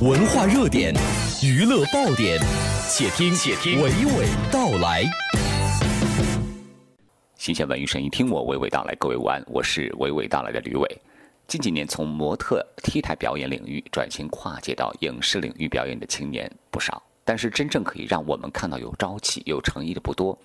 文化热点，娱乐爆点，且听且听娓娓道来。新鲜文娱声音，听我娓娓道来。各位午安，我是娓娓道来的吕伟。近几年，从模特、T 台表演领域转型跨界到影视领域表演的青年不少，但是真正可以让我们看到有朝气、有诚意的不多。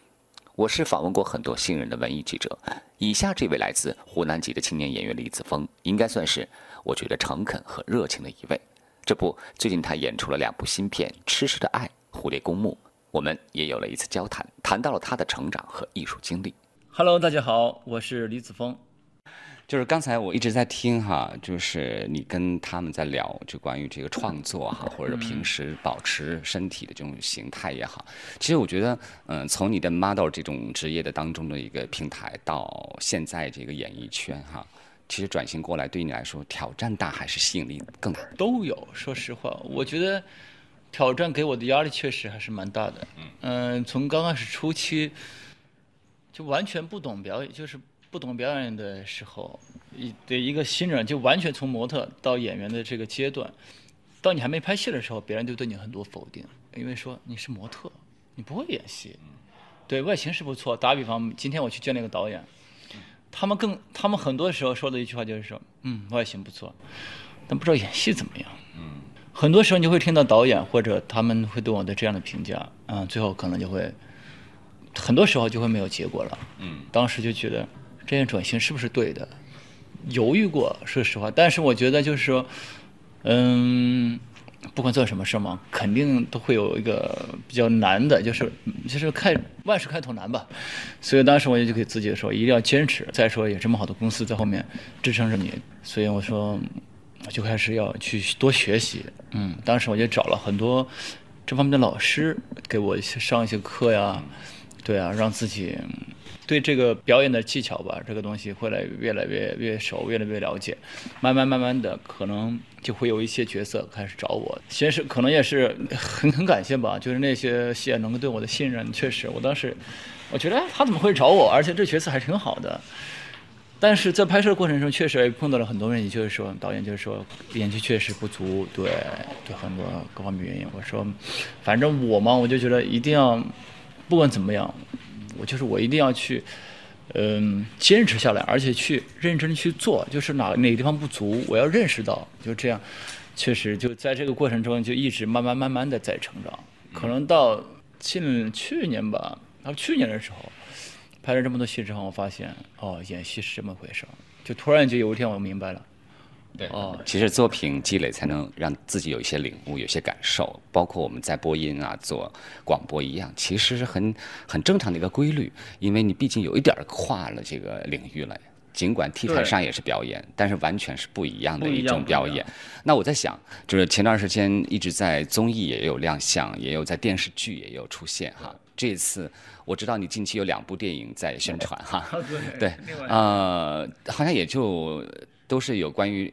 我是访问过很多新人的文艺记者，以下这位来自湖南籍的青年演员李子峰，应该算是我觉得诚恳和热情的一位。这不，最近他演出了两部新片《痴痴的爱》《蝴蝶公墓》，我们也有了一次交谈，谈到了他的成长和艺术经历。Hello，大家好，我是李子峰。就是刚才我一直在听哈，就是你跟他们在聊，就关于这个创作哈，或者平时保持身体的这种形态也好。其实我觉得，嗯，从你的 model 这种职业的当中的一个平台，到现在这个演艺圈哈，其实转型过来对于你来说挑战大还是吸引力更大？都有。说实话，我觉得挑战给我的压力确实还是蛮大的。嗯，从刚开始初期就完全不懂表演，就是。不懂表演的时候，一对一个新人就完全从模特到演员的这个阶段，到你还没拍戏的时候，别人就对你很多否定，因为说你是模特，你不会演戏。对外形是不错，打比方，今天我去见那个导演，他们更他们很多时候说的一句话就是说，嗯，外形不错，但不知道演戏怎么样。嗯，很多时候你会听到导演或者他们会对我的这样的评价，嗯，最后可能就会，很多时候就会没有结果了。嗯，当时就觉得。这样转型是不是对的？犹豫过，说实话。但是我觉得就是说，嗯，不管做什么事嘛，肯定都会有一个比较难的，就是就是开万事开头难吧。所以当时我就给自己说，一定要坚持。再说有这么好的公司在后面支撑着你，所以我说我就开始要去多学习。嗯，当时我就找了很多这方面的老师给我上一些课呀，对啊，让自己。对这个表演的技巧吧，这个东西会来越来越越熟，越来越了解，慢慢慢慢的，可能就会有一些角色开始找我。先是可能也是很很感谢吧，就是那些戏能够对我的信任，确实，我当时我觉得他怎么会找我，而且这角色还挺好的。但是在拍摄过程中，确实也碰到了很多问题，就是说导演就是说演技确实不足，对，对很多各方面原因。我说，反正我嘛，我就觉得一定要，不管怎么样。我就是我一定要去，嗯，坚持下来，而且去认真去做。就是哪哪个地方不足，我要认识到，就这样，确实就在这个过程中就一直慢慢慢慢的在成长。可能到近去年吧，到去年的时候，拍了这么多戏之后，我发现哦，演戏是这么回事儿。就突然就有一天我明白了。对哦，其实作品积累才能让自己有一些领悟，有些感受。包括我们在播音啊、做广播一样，其实是很很正常的一个规律。因为你毕竟有一点跨了这个领域了，尽管 T 台上也是表演，但是完全是不一样的一种表演。那我在想，就是前段时间一直在综艺也有亮相，也有在电视剧也有出现哈。这次我知道你近期有两部电影在宣传哈。对，呃，好像也就都是有关于。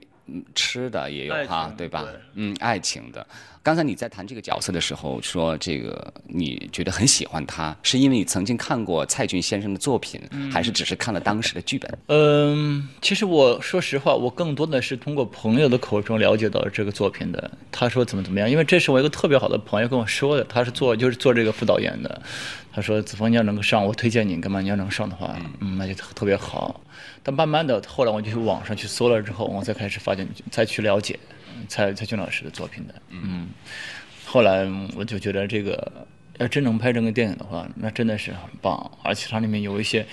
吃的也有哈，对吧？嗯，爱情的。刚才你在谈这个角色的时候说，这个你觉得很喜欢他，是因为你曾经看过蔡骏先生的作品，还是只是看了当时的剧本？嗯，其实我说实话，我更多的是通过朋友的口中了解到这个作品的。他说怎么怎么样，因为这是我一个特别好的朋友跟我说的，他是做就是做这个副导演的。他说子枫你要能够上，我推荐你，干嘛你要能上的话，嗯，那就特别好。但慢慢的，后来我就去网上去搜了之后，我才开始发现，再去了解蔡蔡骏老师的作品的。嗯，后来我就觉得这个要真能拍成个电影的话，那真的是很棒，而且它里面有一些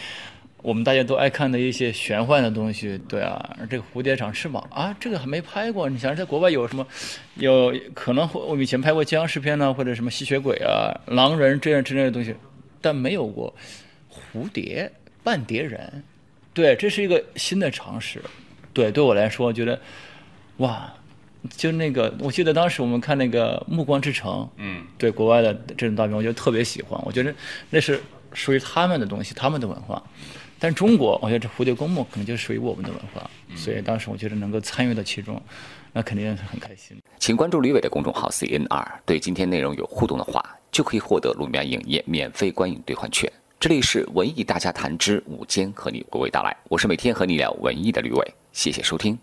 我们大家都爱看的一些玄幻的东西。对啊，这个蝴蝶长翅膀啊，这个还没拍过。你想在国外有什么？有可能我们以前拍过僵尸片呢，或者什么吸血鬼啊、狼人这样之类的东西，但没有过蝴蝶半蝶人。对，这是一个新的尝试。对，对我来说，我觉得，哇，就那个，我记得当时我们看那个《暮光之城》，嗯，对，国外的这种大片，我觉得特别喜欢。我觉得那是属于他们的东西，他们的文化。但中国，我觉得这《蝴蝶公墓》可能就属于我们的文化。所以当时我觉得能够参与到其中，那肯定是很开心。请关注吕伟的公众号 CNR，对今天内容有互动的话，就可以获得路面影业免费观影兑换券。这里是文艺大家谈之午间，和你娓娓道来。我是每天和你聊文艺的吕伟，谢谢收听。